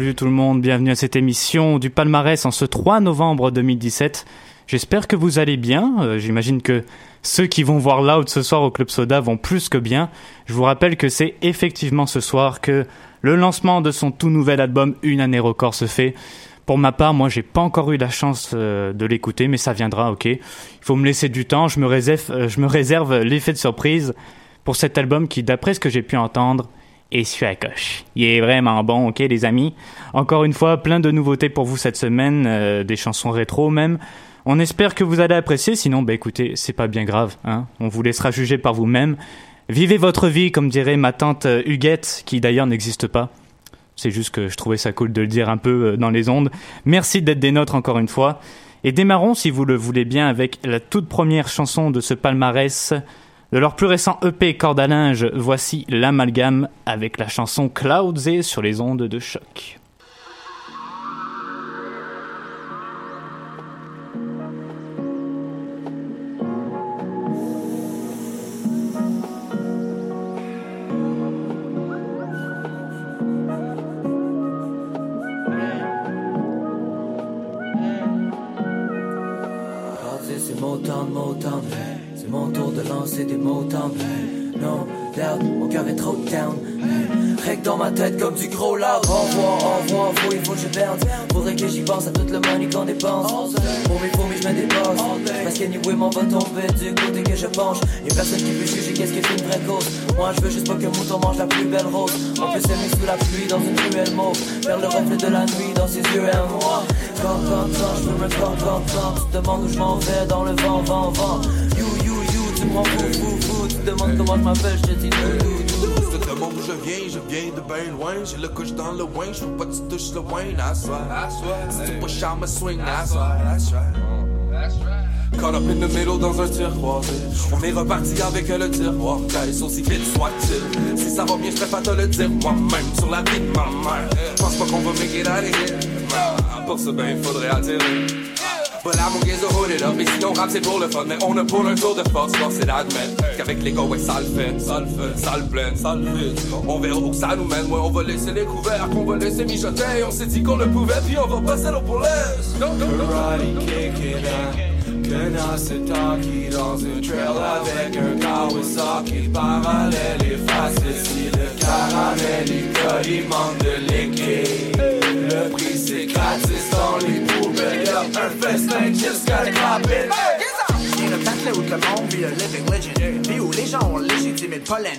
Salut tout le monde, bienvenue à cette émission du palmarès en ce 3 novembre 2017. J'espère que vous allez bien. Euh, J'imagine que ceux qui vont voir Loud ce soir au Club Soda vont plus que bien. Je vous rappelle que c'est effectivement ce soir que le lancement de son tout nouvel album Une année record se fait. Pour ma part, moi, j'ai pas encore eu la chance euh, de l'écouter, mais ça viendra, ok. Il faut me laisser du temps. Je me réserve, euh, je me réserve l'effet de surprise pour cet album qui, d'après ce que j'ai pu entendre, et sur la coche. Il est vraiment bon, ok les amis? Encore une fois, plein de nouveautés pour vous cette semaine, euh, des chansons rétro même. On espère que vous allez apprécier, sinon bah écoutez, c'est pas bien grave, hein. On vous laissera juger par vous-même. Vivez votre vie, comme dirait ma tante euh, Huguette, qui d'ailleurs n'existe pas. C'est juste que je trouvais ça cool de le dire un peu euh, dans les ondes. Merci d'être des nôtres encore une fois. Et démarrons, si vous le voulez bien, avec la toute première chanson de ce palmarès. De leur plus récent EP Corde à linge, voici l'amalgame avec la chanson Clouds et sur les ondes de choc. Loin. J'ai le couche dans le wing, je veux pas que tu touches le wine, that's right. Si tu push, I'ma swing, that's right. Caught up in the middle dans un tiroir. On est reparti avec le tiroir. Caisse aussi vite soit-il. Si ça va bien, je pas te le dire moi-même. Sur la vie de ma mère. Pense pas qu'on va make it out of here. Pour ça, ben, faudrait atterrir But là, mon gaze hold it up. Et si on rap, c'est pour le fun. Mais on a pour un tour de force, force c'est d'admettre qu'avec les gars, ouais, ça le fait, ça le fait, ça le ça le fait. On verra où ça nous mène. Ouais, on va laisser les couverts, qu'on va laisser mijoter. On s'est dit qu'on le pouvait, puis on va passer l'eau pour l'aise. Karate c'est qui dans une trail avec un Kawasaki? Parallèle et facile si le caramel il il manque de liquide Le prix c'est gratis les poubelles Y'a un festin just gotta clap it de battre où le monde vit le living legend gens ont légitimé le pollen.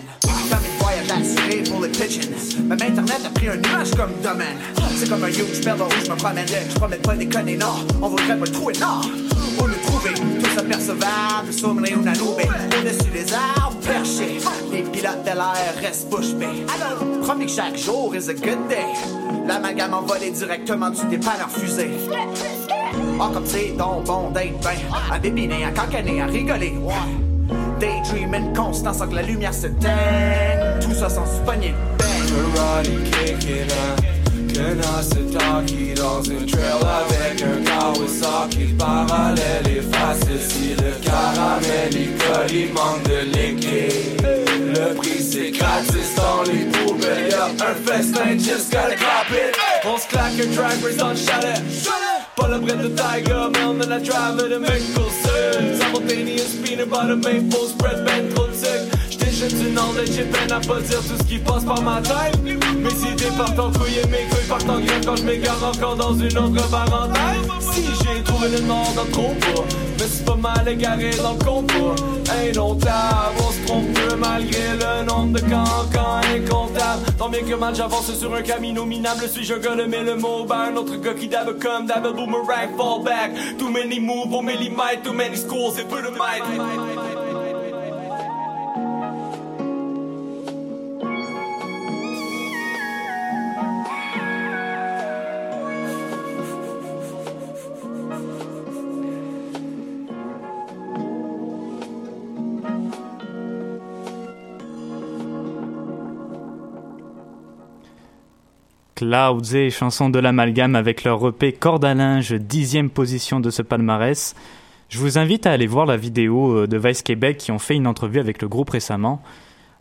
Famille de voyage assuré pour les pigeons Même internet a pris un nuage comme domaine. C'est comme un huge bell où je me promène Je promets pas déconner non. On voudrait pas le trouver non. Où le trouver Tous apercevables Sommeil ou nanoubé Au-dessus des arbres perchés Les pilotes de l'air restent bouche bée. Promis que chaque jour is a good day. L'amalgame envolé directement du dépanneur fusée. Ah comme c'est donc bon d'être ben À bébiner, à cancaner, à rigoler. Daydreaming constant sans que la lumière s'éteigne Tout ça sans se pogner. Bang. Karate kicking Kenasataki dans une trail avec un Kawasaki. Parallèle et facile si le caramel il colle, il manque de liquide. Le prix c'est gratis dans les poubelles. Y'a un festin, just gotta clap it On se claque un race dans le chalet Pas le bread de Tiger, mais on a la drive de Mickelson Simultaneous peanut butter maple spread, ben trop jeune du Nord, j'ai peine à pas dire ce qui passe par ma tête. Mes idées partent en couille mes couilles partent en grève quand je m'égare encore dans une autre parenthèse. Si j'ai trouvé le Nord dans le compas Mais c'est pas mal égaré dans le compas tab, on se trompe malgré le nombre de cancans incontable Tant bien que mal j'avance sur un camino minable. Suis-je un gars de le mot ben un autre gars qui dab comme double boomerang fall back. Too many moves, au millimètre, too many schools et peu de might Clouds et chanson de l'amalgame avec leur EP Corde à linge, dixième position de ce palmarès. Je vous invite à aller voir la vidéo euh, de Vice Québec qui ont fait une entrevue avec le groupe récemment.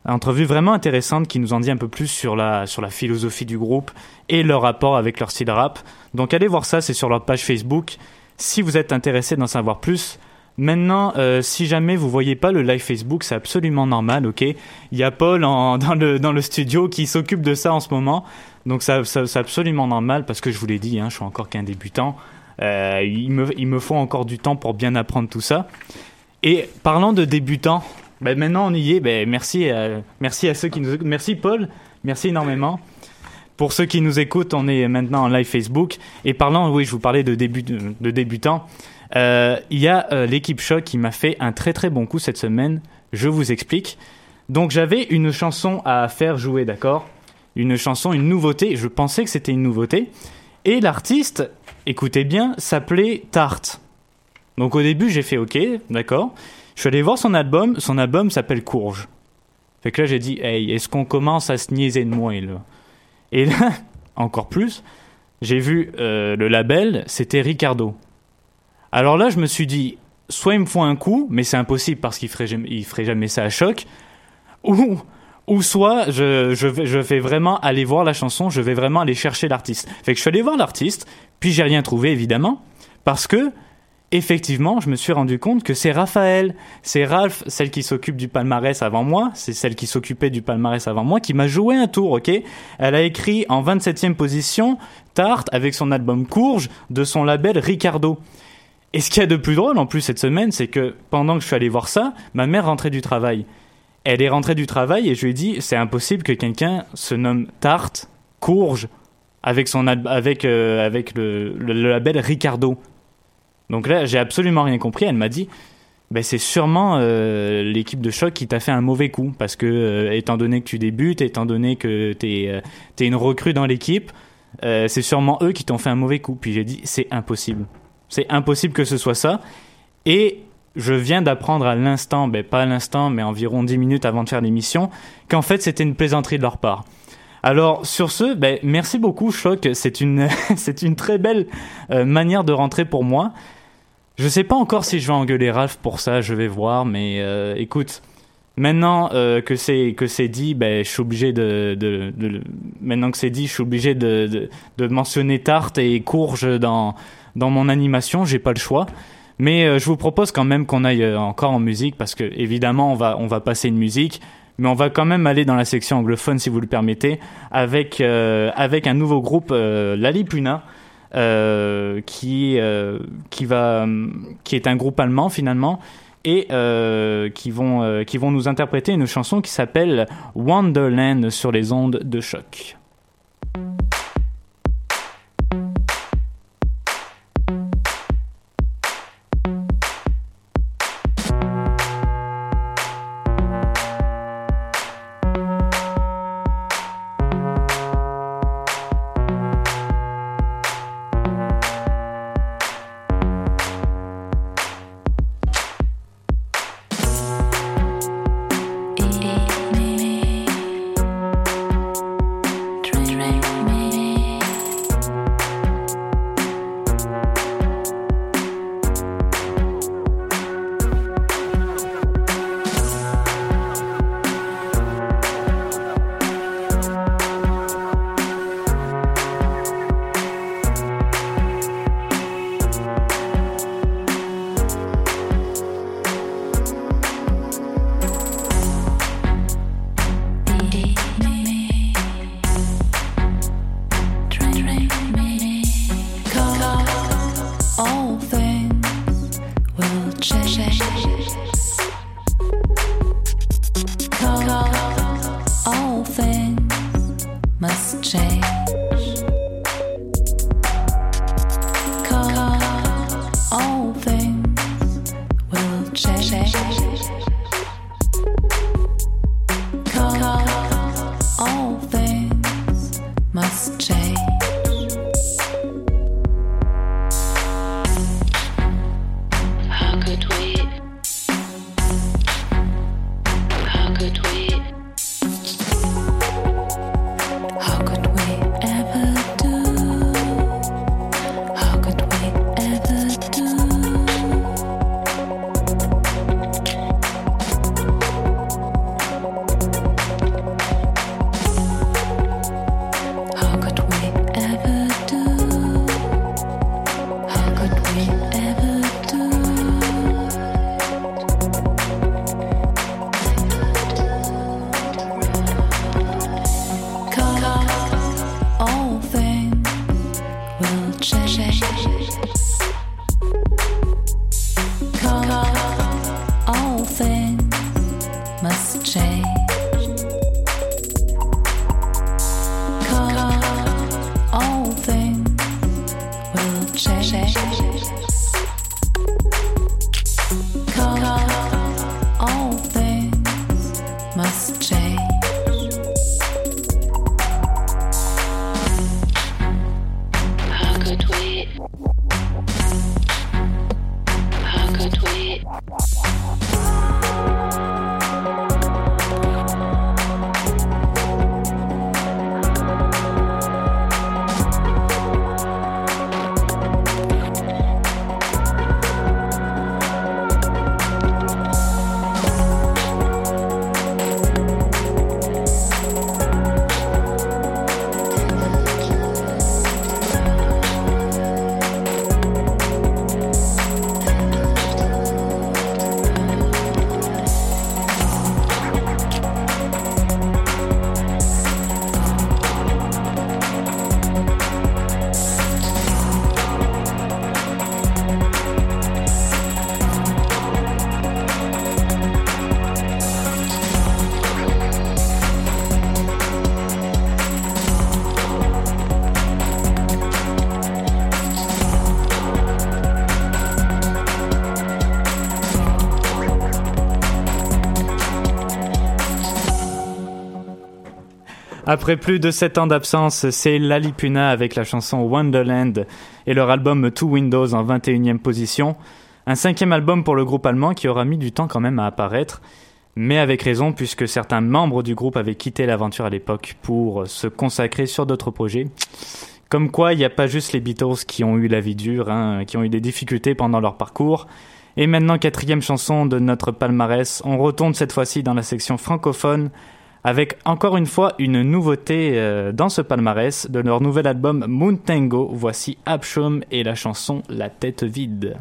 Une entrevue vraiment intéressante qui nous en dit un peu plus sur la, sur la philosophie du groupe et leur rapport avec leur style rap. Donc allez voir ça, c'est sur leur page Facebook. Si vous êtes intéressé d'en savoir plus, Maintenant, euh, si jamais vous voyez pas le live Facebook, c'est absolument normal, ok? Il y a Paul dans, le, studio qui s'occupe de ça en ce moment. Donc ça, c'est absolument normal parce que je vous l'ai dit, hein, je suis encore qu'un débutant. Euh, il, me, faut encore du temps pour bien apprendre tout ça. Et parlant de débutants, ben maintenant on y est. Ben merci, à, merci à ceux qui nous. Merci Paul, merci énormément. Pour ceux qui nous écoutent, on est maintenant en live Facebook. Et parlant, oui, je vous parlais de débutants. Euh, il y a euh, l'équipe Choc qui m'a fait un très très bon coup cette semaine. Je vous explique. Donc j'avais une chanson à faire jouer, d'accord? Une chanson, une nouveauté. Je pensais que c'était une nouveauté. Et l'artiste, écoutez bien, s'appelait Tarte. Donc au début j'ai fait OK, d'accord? Je suis allé voir son album. Son album s'appelle Courge. Fait que là j'ai dit, hey, est-ce qu'on commence à se niaiser de moi Et là, encore plus, j'ai vu euh, le label, c'était Ricardo. Alors là, je me suis dit, soit ils me font un coup, mais c'est impossible parce qu'il ferait, il ferait jamais ça à choc, ou, ou soit je, je, vais, je vais vraiment aller voir la chanson, je vais vraiment aller chercher l'artiste. Fait que je suis allé voir l'artiste, puis j'ai rien trouvé évidemment, parce que effectivement, je me suis rendu compte que c'est Raphaël, c'est Ralph, celle qui s'occupe du palmarès avant moi, c'est celle qui s'occupait du palmarès avant moi, qui m'a joué un tour, ok? Elle a écrit en 27e position Tarte avec son album Courge de son label Ricardo. Et ce qu'il y a de plus drôle en plus cette semaine, c'est que pendant que je suis allé voir ça, ma mère rentrait du travail. Elle est rentrée du travail et je lui ai dit c'est impossible que quelqu'un se nomme Tarte, Courge, avec, son, avec, euh, avec le, le, label Ricardo. Donc là, j'ai absolument rien compris. Elle m'a dit ben c'est sûrement euh, l'équipe de choc qui t'a fait un mauvais coup parce que euh, étant donné que tu débutes, étant donné que t'es es une recrue dans l'équipe, c'est sûrement eux qui t'ont fait un mauvais coup. Puis j'ai dit c'est impossible, c'est impossible que ce soit ça. Et je viens d'apprendre à l'instant, ben pas à l'instant, mais environ 10 minutes avant de faire l'émission, qu'en fait c'était une plaisanterie de leur part. Alors sur ce, ben, merci beaucoup Choc, c'est une c'est une très belle euh, manière de rentrer pour moi. Je sais pas encore si je vais engueuler Ralph pour ça, je vais voir, mais euh, écoute, maintenant euh, que c'est que c'est dit, ben je suis obligé de, maintenant que c'est dit, je suis obligé de, de mentionner tarte et courge dans dans mon animation, j'ai pas le choix. Mais euh, je vous propose quand même qu'on aille euh, encore en musique parce que évidemment on va on va passer une musique, mais on va quand même aller dans la section anglophone si vous le permettez avec euh, avec un nouveau groupe Lalipuna qui qui va qui est un groupe allemand finalement et qui vont qui vont nous interpréter une chanson qui s'appelle Wonderland sur les ondes de choc. Après plus de 7 ans d'absence, c'est Lalipuna avec la chanson Wonderland et leur album Two Windows en 21e position. Un cinquième album pour le groupe allemand qui aura mis du temps quand même à apparaître, mais avec raison puisque certains membres du groupe avaient quitté l'aventure à l'époque pour se consacrer sur d'autres projets. Comme quoi, il n'y a pas juste les Beatles qui ont eu la vie dure, hein, qui ont eu des difficultés pendant leur parcours. Et maintenant, quatrième chanson de notre palmarès, on retourne cette fois-ci dans la section francophone avec encore une fois une nouveauté euh, dans ce palmarès de leur nouvel album Moon Tango. Voici Abshum et la chanson La tête vide.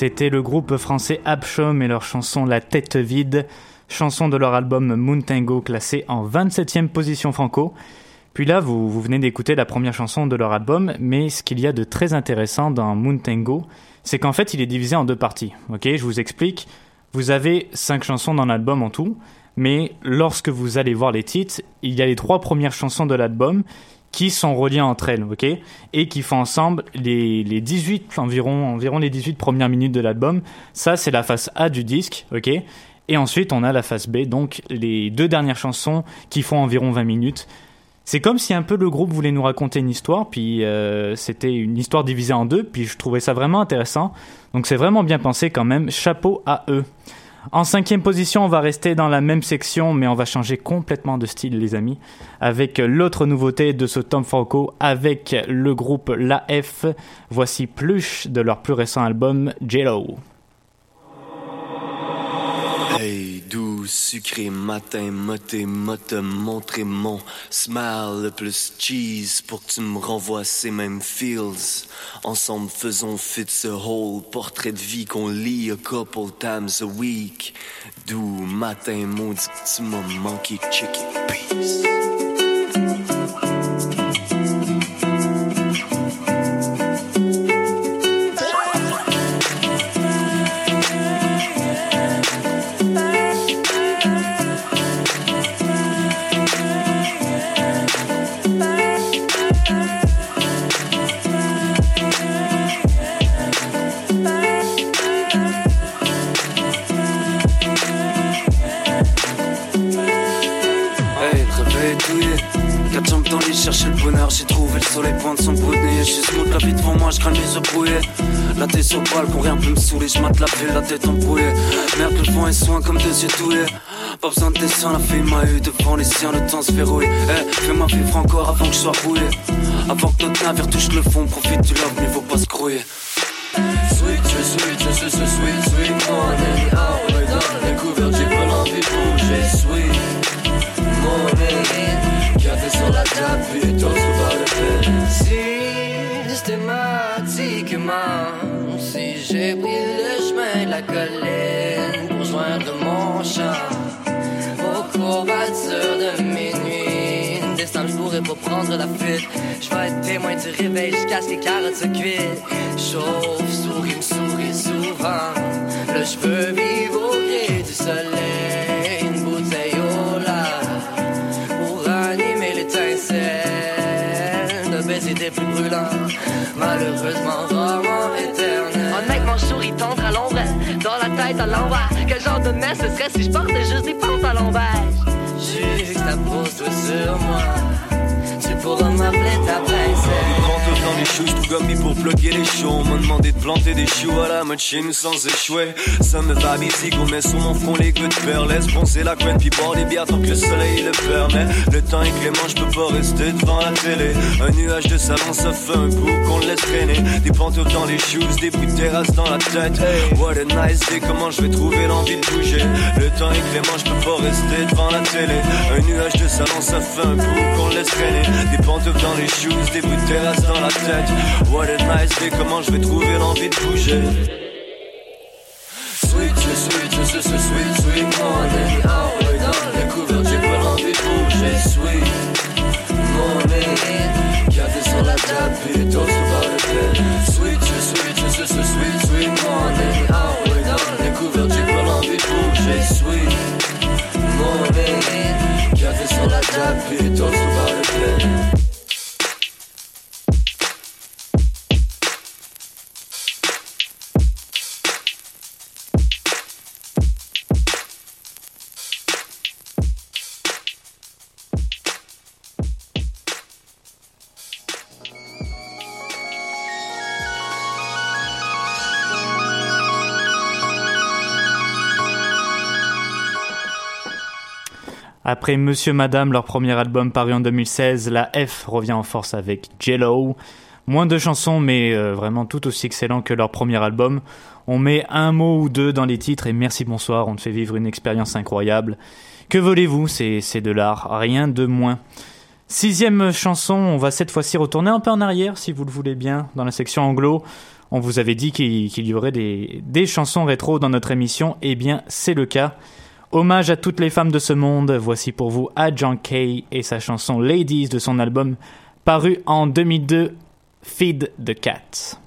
C'était le groupe français Abchom et leur chanson La tête vide, chanson de leur album Moon Tango en 27e position franco. Puis là, vous, venez d'écouter la première chanson de leur album, mais ce qu'il y a de très intéressant dans Moon c'est qu'en fait il est divisé en deux parties. Ok, je vous explique. Vous avez cinq chansons dans l'album en tout, mais lorsque vous allez voir les titres, il y a les trois premières chansons de l'album qui sont reliées entre elles, ok? Et qui font ensemble les, les 18, environ, environ les 18 premières minutes de l'album. Ça, c'est la face A du disque, ok? Et ensuite, on a la face B, donc les deux dernières chansons qui font environ 20 minutes. C'est comme si un peu le groupe voulait nous raconter une histoire, puis euh, c'était une histoire divisée en deux, puis je trouvais ça vraiment intéressant. Donc c'est vraiment bien pensé quand même, chapeau à eux. En cinquième position, on va rester dans la même section, mais on va changer complètement de style, les amis, avec l'autre nouveauté de ce Tom Franco, avec le groupe La F. Voici Pluche de leur plus récent album, Jello. Hey, doux, sucré matin, moté, motte, montrer mon smile le plus cheese pour que tu me renvoies ces mêmes feels. Ensemble, faisons fit ce whole portrait de vie qu'on lit a couple times a week. Doux matin, maudit tu m'as manqué, chicken peace. Quatre jambes dans les chercher le bonheur. J'ai trouvé le soleil pointe son bout de nez. Smooth la vie devant moi, je crains les yeux. La tête sur le balcon, rien peut me saouler. Je la ville, la tête embrouillée. Merde, le vent est soin comme deux yeux douillés. Pas besoin de dessin, la fille m'a eu devant les siens, le temps se verrouille. Eh, fais-moi vivre encore avant que je sois rouillé. Avant que notre navire touche le fond, profite du love, mais faut pas se grouiller. Sweet, je sweet, je suis ce sweet, sweet morning. Couverts, j'ai pas l'envie de bouger. Sweet Systématiquement, si j'ai pris le chemin de la colline pour joindre mon champ aux courbatures de minuit. Destin, je pourrais pas prendre la fuite. Je vais être témoin du réveil jusqu'à ce les carottes se cuisent. Chauve, souris, souris souvent. Là, je peux du soleil. Des plus brûlants. Malheureusement, roman éternel. Honnêtement, je souris tendre à l'ombre, dans la tête à l'envers. Quel genre de messe ce serait si je portais juste des pentes à l'envers? Juxtapose-toi sur moi. Tu pourras m'appeler ta princesse. Les choux, tout pour bloquer les choux. On m'a demandé de planter des choux à la nous sans échouer. Ça me va ici qu'on met sur mon front les gouttes de. Laisse poncer la couette puis boire des bières tant que le soleil le permet. Le temps est clément, je peux pas rester devant la télé. Un nuage de salon, ça fait un bout qu'on laisse traîner. Des pantoufles dans les shoes, des bouts de terrasse dans la tête. What a nice day, comment je vais trouver l'envie de bouger? Le temps est clément, je peux pas rester devant la télé. Un nuage de salon, ça fait un bout qu'on laisse traîner. Des pantoufles dans les shoes, des bouts de terrasse dans la tête. What a nice day, comment je vais trouver l'envie de bouger. Sweet, suis, je suis ce sweet, sweet. Ah ouais, dans j'ai pas l'envie de bouger. Sweet morning. Café sur la table, puis Monsieur Madame, leur premier album paru en 2016, la F revient en force avec Jello. Moins de chansons, mais euh, vraiment tout aussi excellent que leur premier album. On met un mot ou deux dans les titres et merci bonsoir, on te fait vivre une expérience incroyable. Que voulez-vous, c'est de l'art, rien de moins. Sixième chanson, on va cette fois-ci retourner un peu en arrière, si vous le voulez bien, dans la section anglo. On vous avait dit qu'il y aurait des, des chansons rétro dans notre émission, et eh bien c'est le cas. Hommage à toutes les femmes de ce monde, voici pour vous Adjan Kay et sa chanson Ladies de son album paru en 2002 Feed the Cat.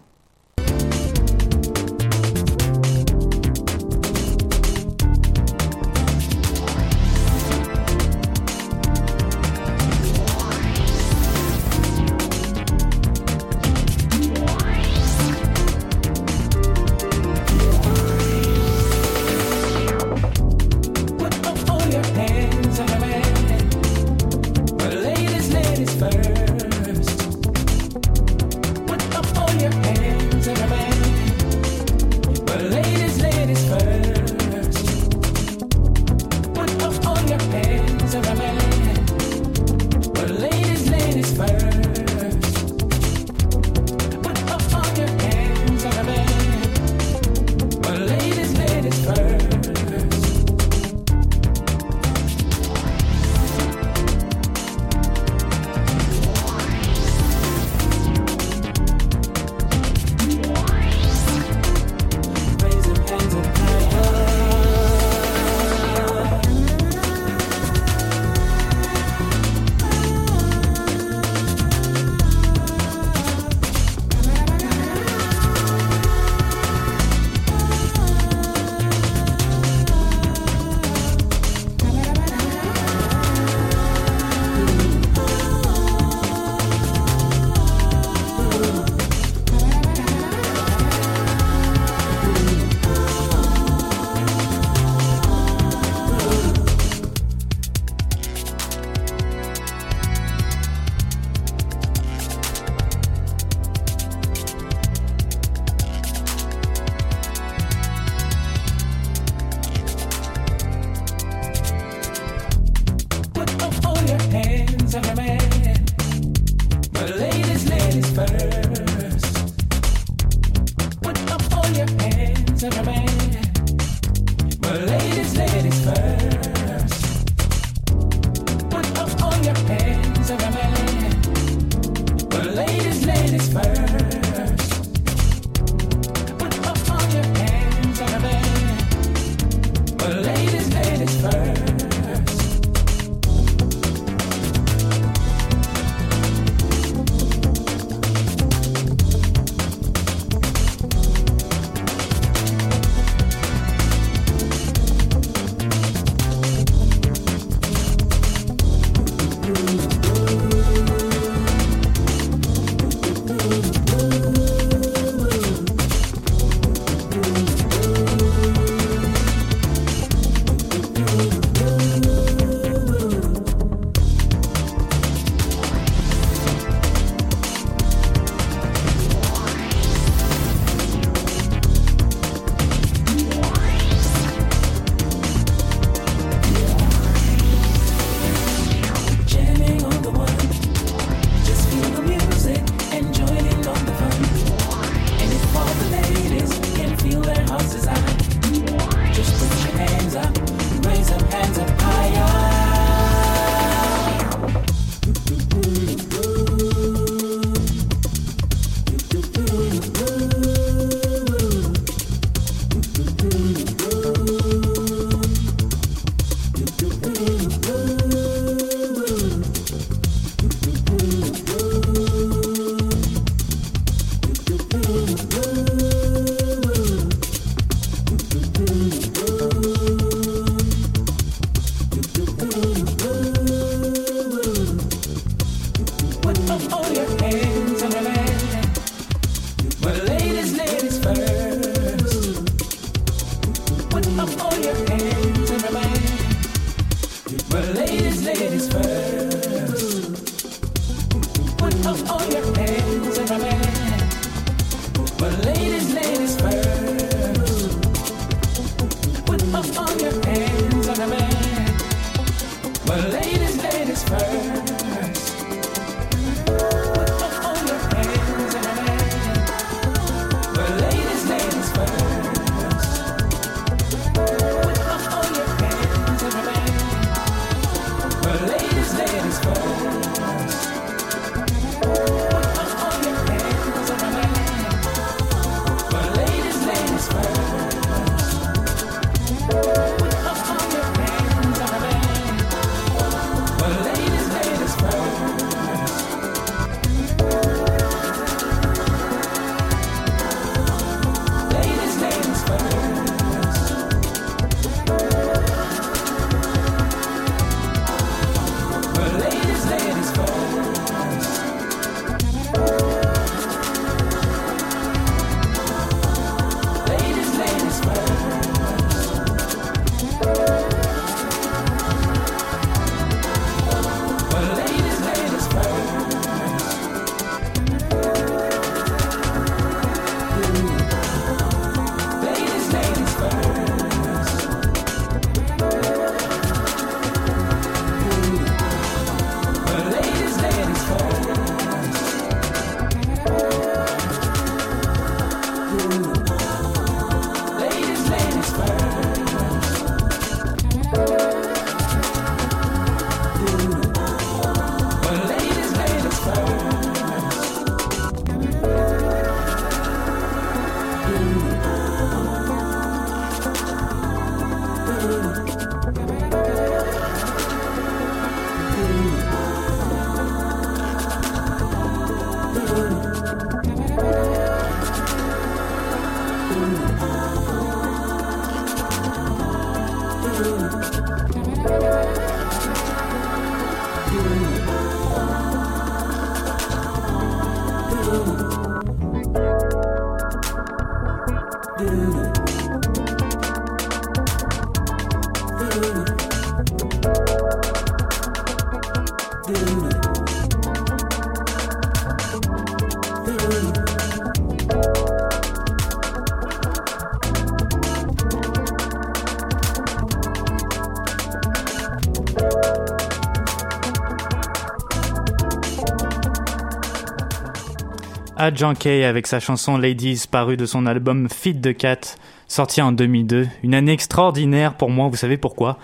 Kay avec sa chanson Ladies parue de son album Feed the Cat sorti en 2002. Une année extraordinaire pour moi, vous savez pourquoi?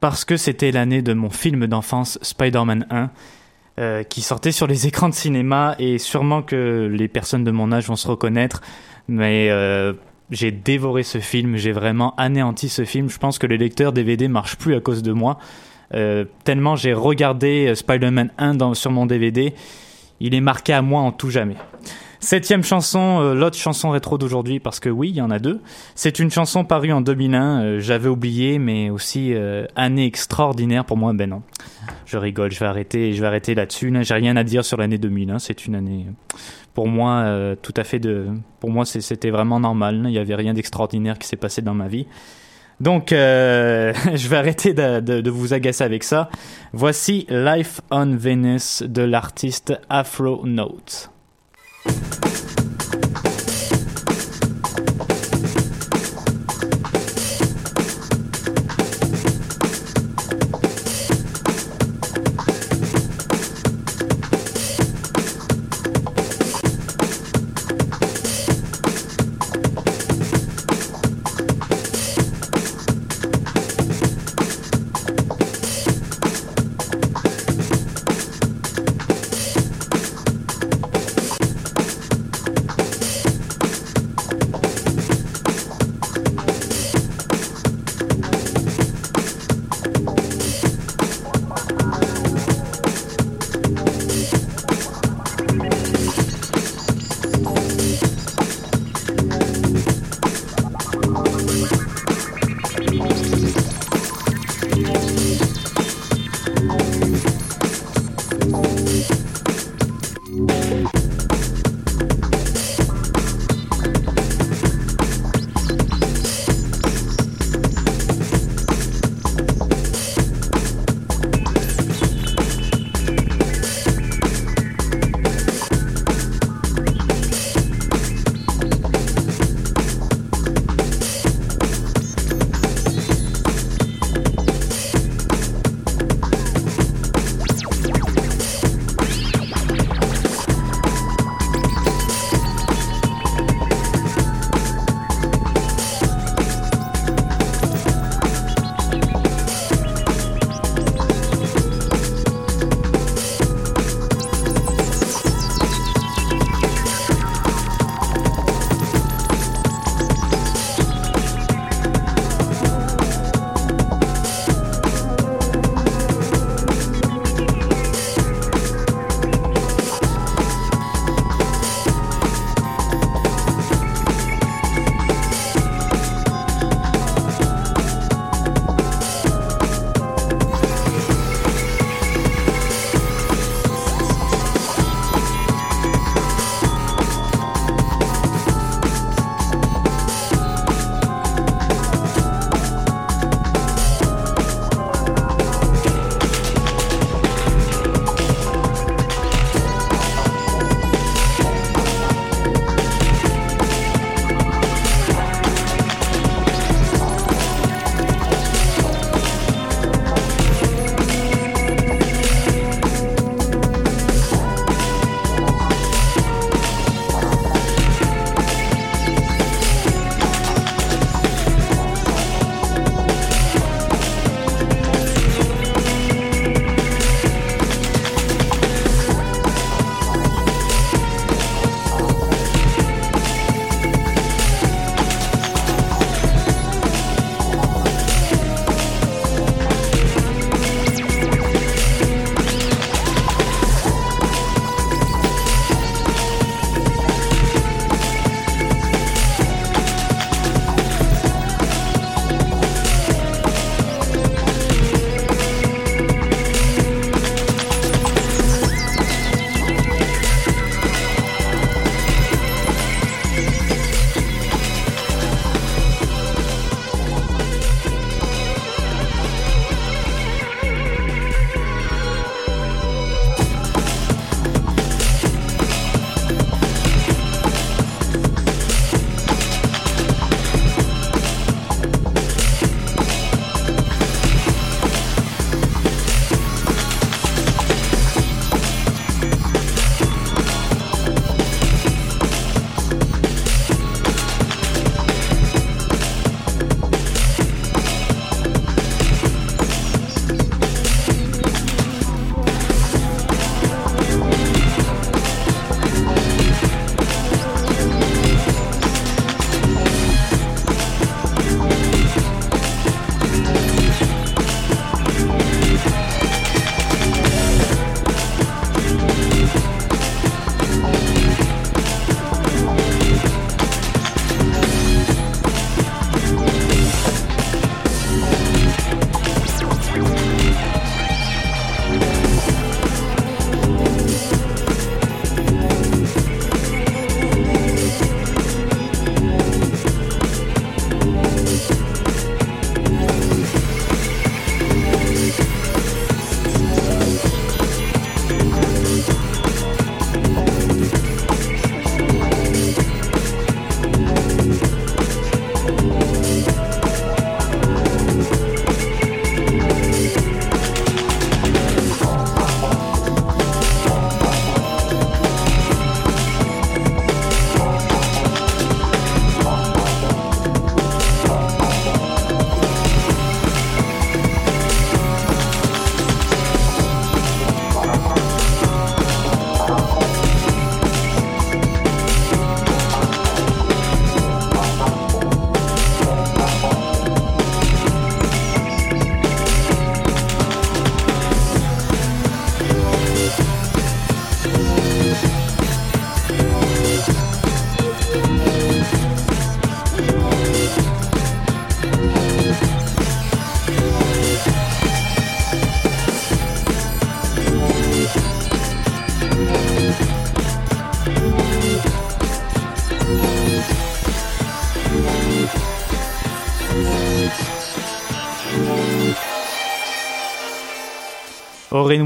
Parce que c'était l'année de mon film d'enfance Spider-Man 1 euh, qui sortait sur les écrans de cinéma et sûrement que les personnes de mon âge vont se reconnaître mais euh, j'ai dévoré ce film, j'ai vraiment anéanti ce film. Je pense que les lecteurs DVD marchent plus à cause de moi. Euh, tellement j'ai regardé Spider-Man 1 dans, sur mon DVD, il est marqué à moi en tout jamais. Septième chanson, euh, l'autre chanson rétro d'aujourd'hui, parce que oui, il y en a deux. C'est une chanson parue en 2001, euh, j'avais oublié, mais aussi euh, année extraordinaire pour moi. Ben non, je rigole, je vais arrêter, je vais arrêter là-dessus. là. J'ai rien à dire sur l'année 2001, c'est une année pour moi tout à fait de, pour moi c'était vraiment normal. Il y avait rien d'extraordinaire qui s'est passé dans ma vie. Donc, euh, je vais arrêter de, de- vous agacer avec ça. Voici Life on Venus de l'artiste Afro Note.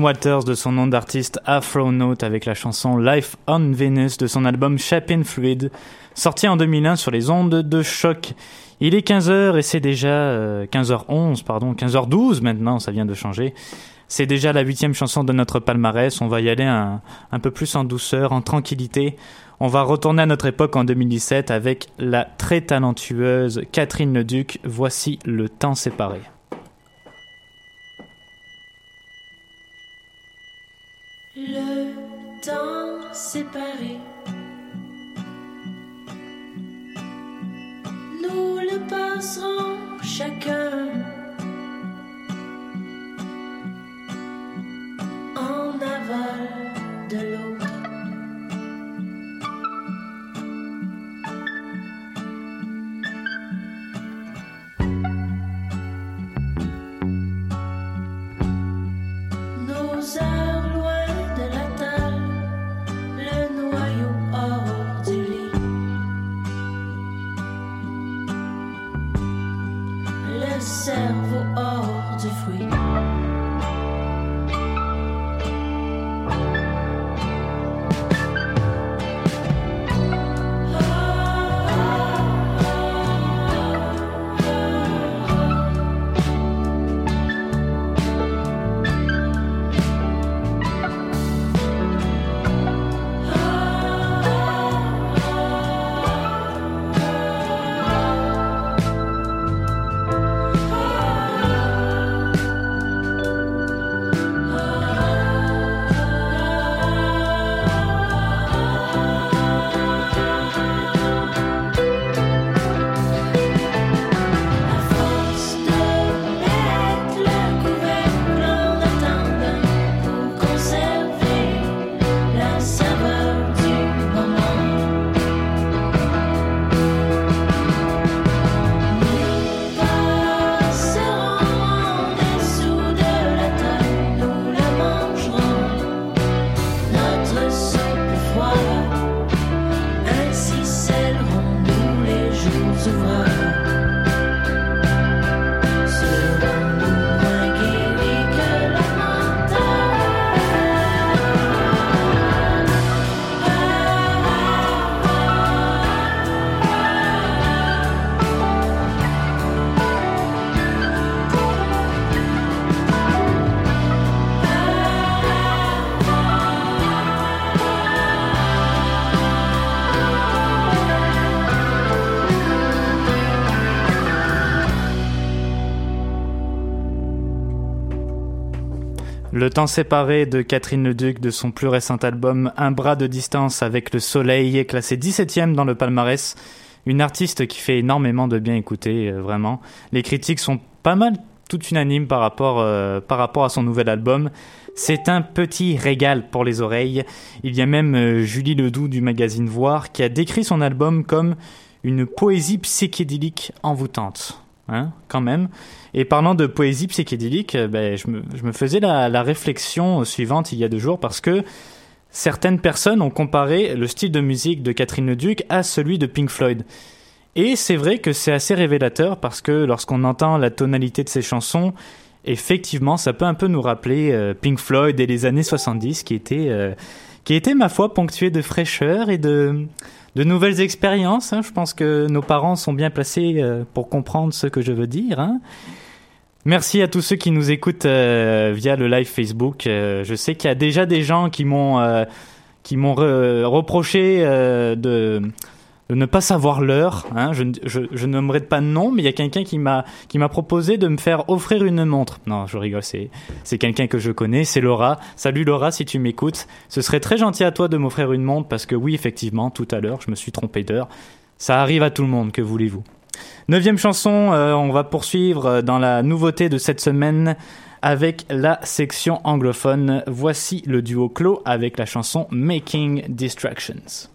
Waters de son nom d'artiste Afro Note avec la chanson Life on Venus de son album Chapin Fluid, sorti en 2001 sur les ondes de choc. Il est 15h et c'est déjà euh, 15h11, pardon, 15h12 maintenant, ça vient de changer. C'est déjà la huitième chanson de notre palmarès. On va y aller un, un peu plus en douceur, en tranquillité. On va retourner à notre époque en 2017 avec la très talentueuse Catherine Leduc. Voici le temps séparé. Le temps séparé. Nous le passerons chacun en aval de l'autre. Le temps séparé de Catherine Leduc de son plus récent album Un bras de distance avec le soleil est classé 17ème dans le palmarès. Une artiste qui fait énormément de bien écouter, euh, vraiment. Les critiques sont pas mal toutes unanimes par rapport, euh, par rapport à son nouvel album. C'est un petit régal pour les oreilles. Il y a même euh, Julie Ledoux du magazine Voir qui a décrit son album comme une poésie psychédélique envoûtante. Hein, quand même. Et parlant de poésie psychédélique, euh, ben, je, me, faisais la, la réflexion suivante il y a deux jours parce que certaines personnes ont comparé le style de musique de Catherine Leduc à celui de Pink Floyd. Et c'est vrai que c'est assez révélateur parce que lorsqu'on entend la tonalité de ses chansons, effectivement, ça peut un peu nous rappeler euh, Pink Floyd et les années 70 qui étaient, euh, qui étaient, ma foi, ponctuées de fraîcheur et de, de nouvelles expériences. hein. Je pense que nos parents sont bien placés euh, pour comprendre ce que je veux dire. hein. Merci à tous ceux qui nous écoutent euh, via le live Facebook. Euh, je sais qu'il y a déjà des gens qui m'ont qui m'ont re- reproché de de ne pas savoir l'heure. Hein. Je, je, je nommerai pas de nom, mais il y a quelqu'un qui m'a qui m'a proposé de me faire offrir une montre. Non, je rigole. C'est c'est quelqu'un que je connais. C'est Laura. Salut Laura, si tu m'écoutes, ce serait très gentil à toi de m'offrir une montre parce que oui, effectivement, tout à l'heure, je me suis trompé d'heure. Ça arrive à tout le monde. Que voulez-vous Neuvième chanson, euh, on va poursuivre euh, dans la nouveauté de cette semaine avec la section anglophone. Voici le duo clos avec la chanson Making Distractions.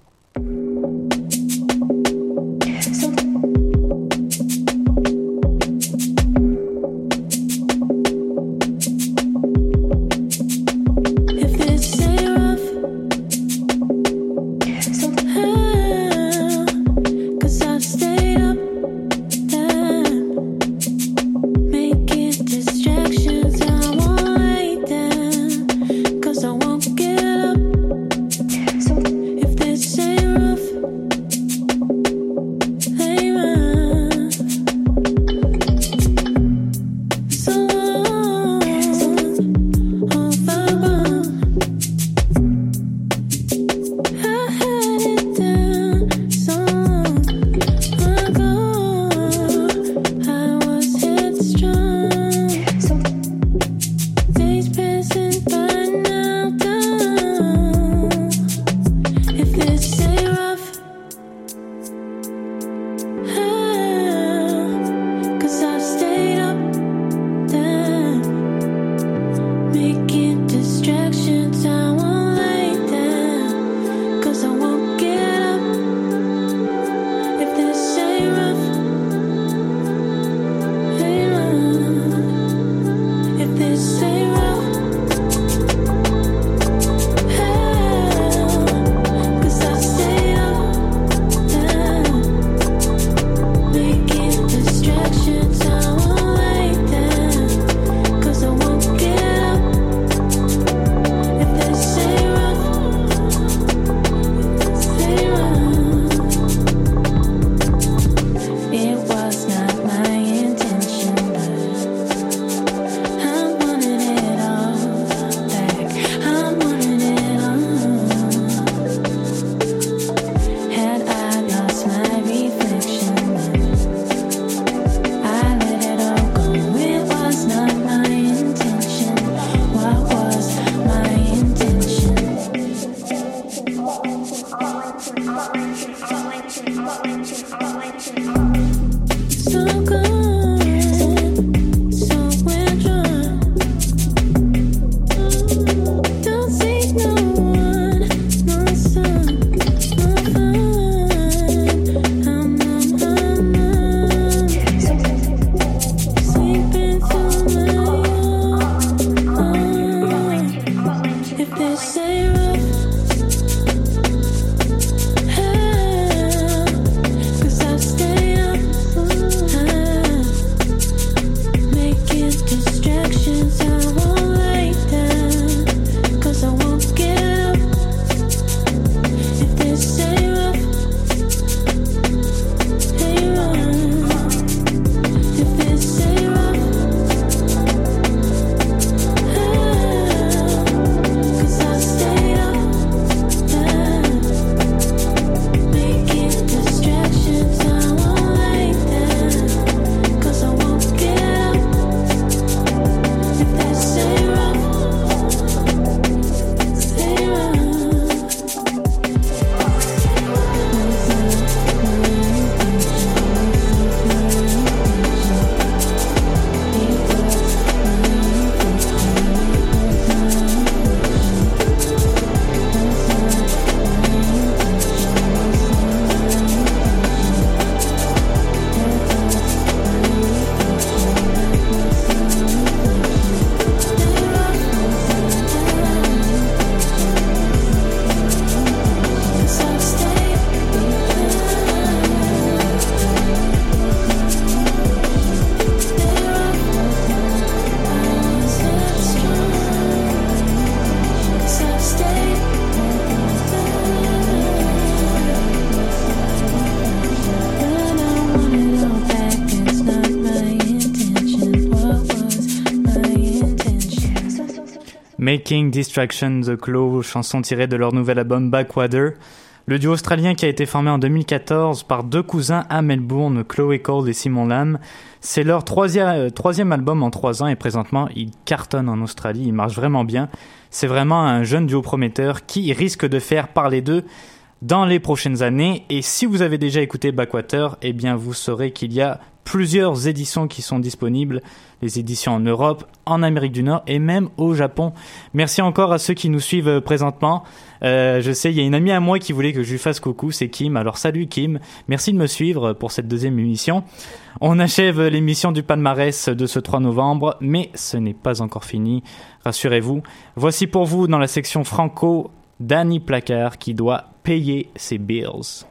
Making Distraction the Claw, chanson tirée de leur nouvel album Backwater. Le duo australien qui a été formé en 2014 par deux cousins à Melbourne, Chloé Cole et Simon Lam. C'est leur troisième, euh, troisième album en trois ans et présentement ils cartonnent en Australie, ils marchent vraiment bien. C'est vraiment un jeune duo prometteur qui risque de faire parler d'eux dans les prochaines années. Et si vous avez déjà écouté Backwater, eh bien vous saurez qu'il y a plusieurs éditions qui sont disponibles, les éditions en Europe, en Amérique du Nord et même au Japon. Merci encore à ceux qui nous suivent euh, présentement. Euh, je sais, il y a une amie à moi qui voulait que je lui fasse coucou, c'est Kim. Alors salut Kim, merci de me suivre pour cette deuxième émission. On achève l'émission du palmarès de ce 3 novembre, mais ce n'est pas encore fini, rassurez-vous. Voici pour vous dans la section franco, Danny Placard qui doit payer ses bills.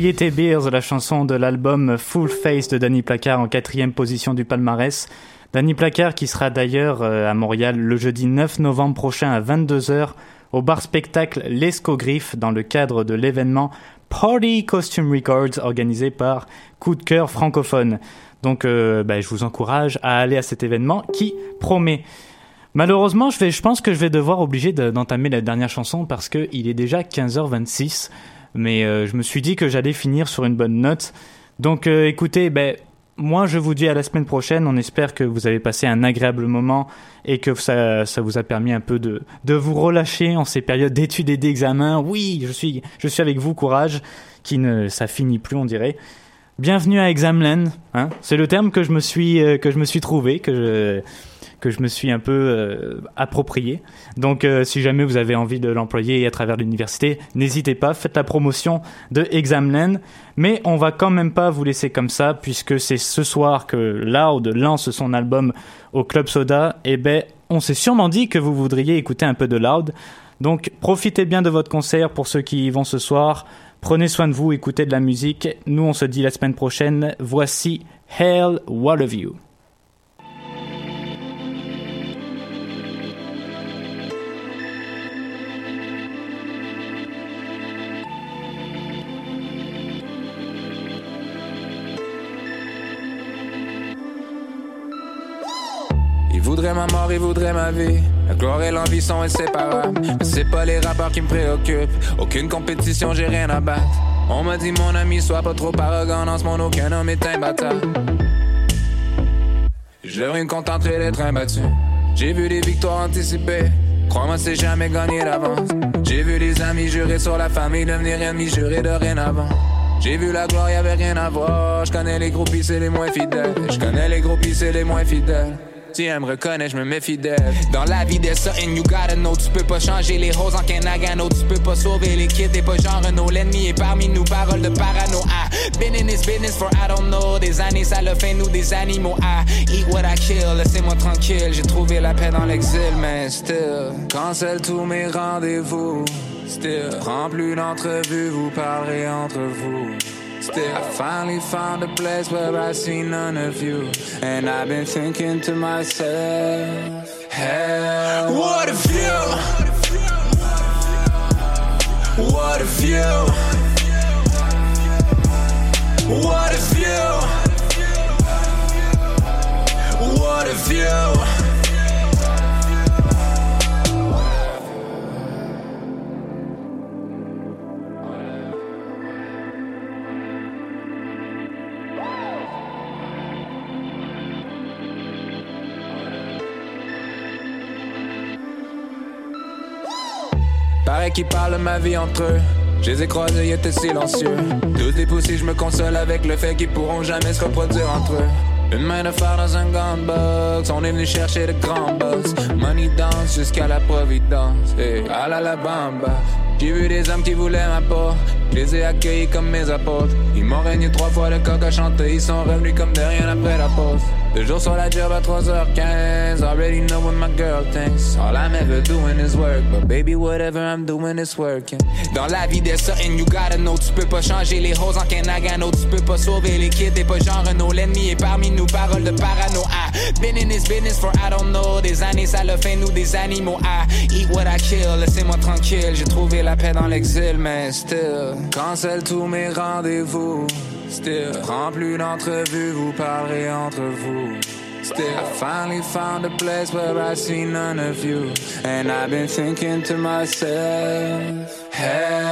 Beers, la chanson de l'album Full Face de Danny Placard en quatrième position du palmarès. Danny Placard qui sera d'ailleurs euh, à Montréal le jeudi 9 novembre prochain à 22h au bar spectacle L'Escogriffe dans le cadre de l'événement Party Costume Records organisé par Coup de cœur francophone. Donc bah, je vous encourage à aller à cet événement qui promet. Malheureusement, je, vais, je pense que je vais devoir obliger de- d'entamer la dernière chanson parce que il est déjà 15h26. Mais euh, je me suis dit que j'allais finir sur une bonne note. Donc euh, écoutez, ben, moi je vous dis à la semaine prochaine. On espère que vous avez passé un agréable moment et que ça, ça vous a permis un peu de, de vous relâcher en ces périodes d'études et d'examens. Oui, je suis, je suis avec vous, courage, qui ne, ça finit plus, on dirait. Bienvenue à Examlen, hein. C'est le terme que je me suis, euh, que je me suis trouvé, que que je me suis un peu euh, approprié. Donc, euh, si jamais vous avez envie de l'employer à travers l'université, n'hésitez pas, faites la promotion de Examlen. Mais on va quand même pas vous laisser comme ça, puisque c'est ce soir que Loud lance son album au Club Soda. Et ben, on s'est sûrement dit que vous voudriez écouter un peu de Loud. Donc, profitez bien de votre concert pour ceux qui y vont ce soir. Prenez soin de vous, écoutez de la musique. Nous, on se dit la semaine prochaine. Voici Hell, What of You. Voudrait ma mort, il voudrait ma vie. La gloire et l'envie sont inséparables. Mais c'est pas les rappeurs qui me préoccupent. Aucune compétition, j'ai rien à battre. On m'a dit, mon ami, sois pas trop arrogant. Dans ce monde, aucun homme est imbattable. Je devrais me contenter d'être imbattu. J'ai vu des victoires anticipées. Crois-moi, c'est jamais gagné d'avance. J'ai vu des amis jurer sur la famille, devenir ennemis, jurer de rien avant. J'ai vu la gloire, y'avait rien à voir. Je connais les groupies, c'est les moins fidèles. Je connais les groupies, c'est les moins fidèles. Si elle me reconnaît, je me méfie d'elle. Dans la vie, there's something you gotta know. Tu peux pas changer les roses en Kanagano. Tu peux pas sauver les kids, t'es pas genre Renault. L'ennemi est parmi nous, parole de parano. Ah, been in this business for I don't know. Des années, ça le fait nous des animaux. Ah, eat what I kill, laissez-moi tranquille. J'ai trouvé la paix dans l'exil, mais still. Cancel tous mes rendez-vous. Still. Prends plus d'entrevues, vous parlerez entre vous. Still, I finally found a place where I see none of you. And I've been thinking to myself, hell, what if you? What if you? What if you? What if you? Qu'ils parlent ma vie entre eux. Je les ai croisés, ils étaient silencieux. Tous les poussés, je me console avec le fait qu'ils pourront jamais se reproduire entre eux. Une main de fer dans un gun box, on est venu chercher de grands boss. Money dance jusqu'à la providence, et à la la bamba. J'ai vu des hommes qui voulaient ma peau, je les ai accueillis comme mes apôtres. Ils m'ont régné trois fois le coq à chanter, ils sont revenus comme de rien après la pause. Deux jours sur la job à 3h15, already know what my girl thinks. All I'm ever doing is work, but baby, whatever I'm doing is working. Dans la vie, there's something you gotta know. Tu peux pas changer les roses en Kanagano. Tu peux pas sauver les kids, t'es pas genre Renault. L'ennemi est parmi nous, parole de parano. Ah, been in this business for I don't know. Des années, ça le fait nous des animaux. Ah, eat what I kill, laissez-moi tranquille. J'ai trouvé la paix dans l'exil, mais still. Cancel tous mes rendez-vous. Still. Prends plus d'entrevues, vous parlerez entre vous. Still, I finally found a place where I see none of you. And I've been thinking to myself, hell.